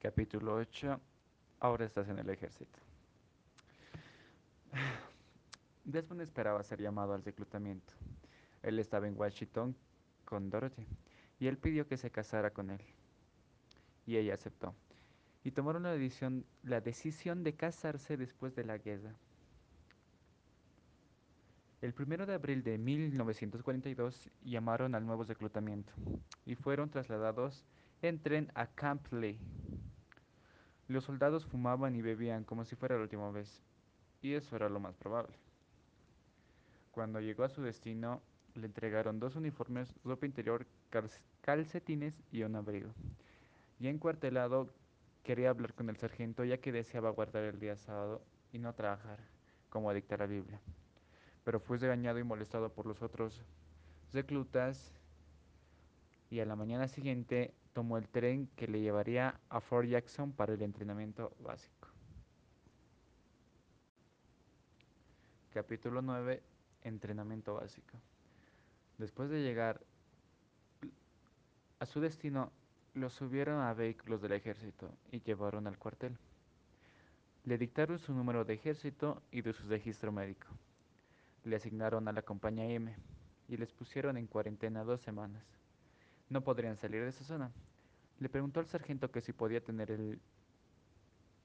Capítulo 8. Ahora estás en el ejército. Desmond esperaba ser llamado al reclutamiento. Él estaba en Washington con Dorothy y él pidió que se casara con él. Y ella aceptó. Y tomaron la decisión, la decisión de casarse después de la guerra. El 1 de abril de 1942 llamaron al nuevo reclutamiento y fueron trasladados en tren a Camp Lee. Los soldados fumaban y bebían como si fuera la última vez, y eso era lo más probable. Cuando llegó a su destino, le entregaron dos uniformes, ropa interior, calcetines y un abrigo. Y encuartelado, quería hablar con el sargento ya que deseaba guardar el día sábado y no trabajar, como dicta la Biblia pero fue regañado y molestado por los otros reclutas y a la mañana siguiente tomó el tren que le llevaría a Fort Jackson para el entrenamiento básico. Capítulo 9. Entrenamiento básico. Después de llegar a su destino, lo subieron a vehículos del ejército y llevaron al cuartel. Le dictaron su número de ejército y de su registro médico le asignaron a la compañía M y les pusieron en cuarentena dos semanas. No podrían salir de esa zona. Le preguntó al sargento que si podía tener el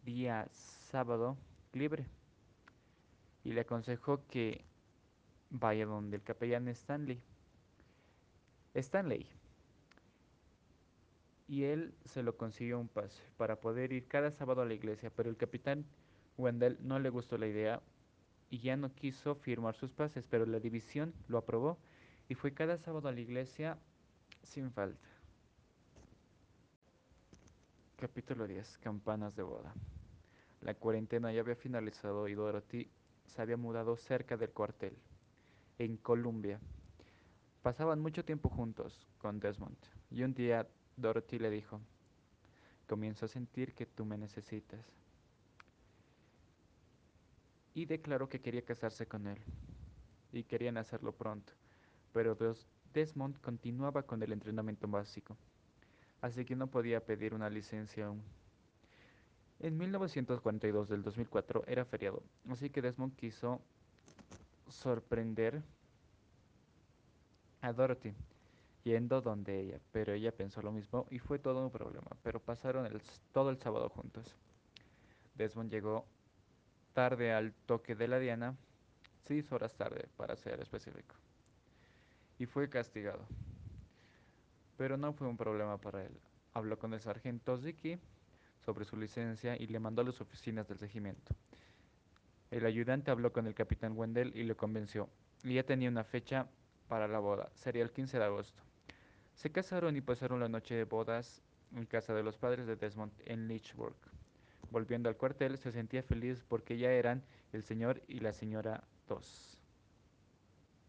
día sábado libre y le aconsejó que vaya donde el capellán Stanley. Stanley. Y él se lo consiguió un pase para poder ir cada sábado a la iglesia, pero el capitán Wendell no le gustó la idea y ya no quiso firmar sus pases, pero la división lo aprobó y fue cada sábado a la iglesia sin falta. Capítulo 10. Campanas de boda. La cuarentena ya había finalizado y Dorothy se había mudado cerca del cuartel, en Columbia. Pasaban mucho tiempo juntos con Desmond y un día Dorothy le dijo, comienzo a sentir que tú me necesitas y declaró que quería casarse con él, y querían hacerlo pronto, pero Desmond continuaba con el entrenamiento básico, así que no podía pedir una licencia aún. En 1942 del 2004 era feriado, así que Desmond quiso sorprender a Dorothy yendo donde ella, pero ella pensó lo mismo y fue todo un problema, pero pasaron todo el sábado juntos. Desmond llegó tarde al toque de la diana, seis horas tarde para ser específico, y fue castigado. Pero no fue un problema para él. Habló con el sargento Ziki sobre su licencia y le mandó a las oficinas del regimiento. El ayudante habló con el capitán Wendell y lo convenció. Y ya tenía una fecha para la boda. Sería el 15 de agosto. Se casaron y pasaron la noche de bodas en casa de los padres de Desmond en Lynchburg. Volviendo al cuartel, se sentía feliz porque ya eran el señor y la señora dos.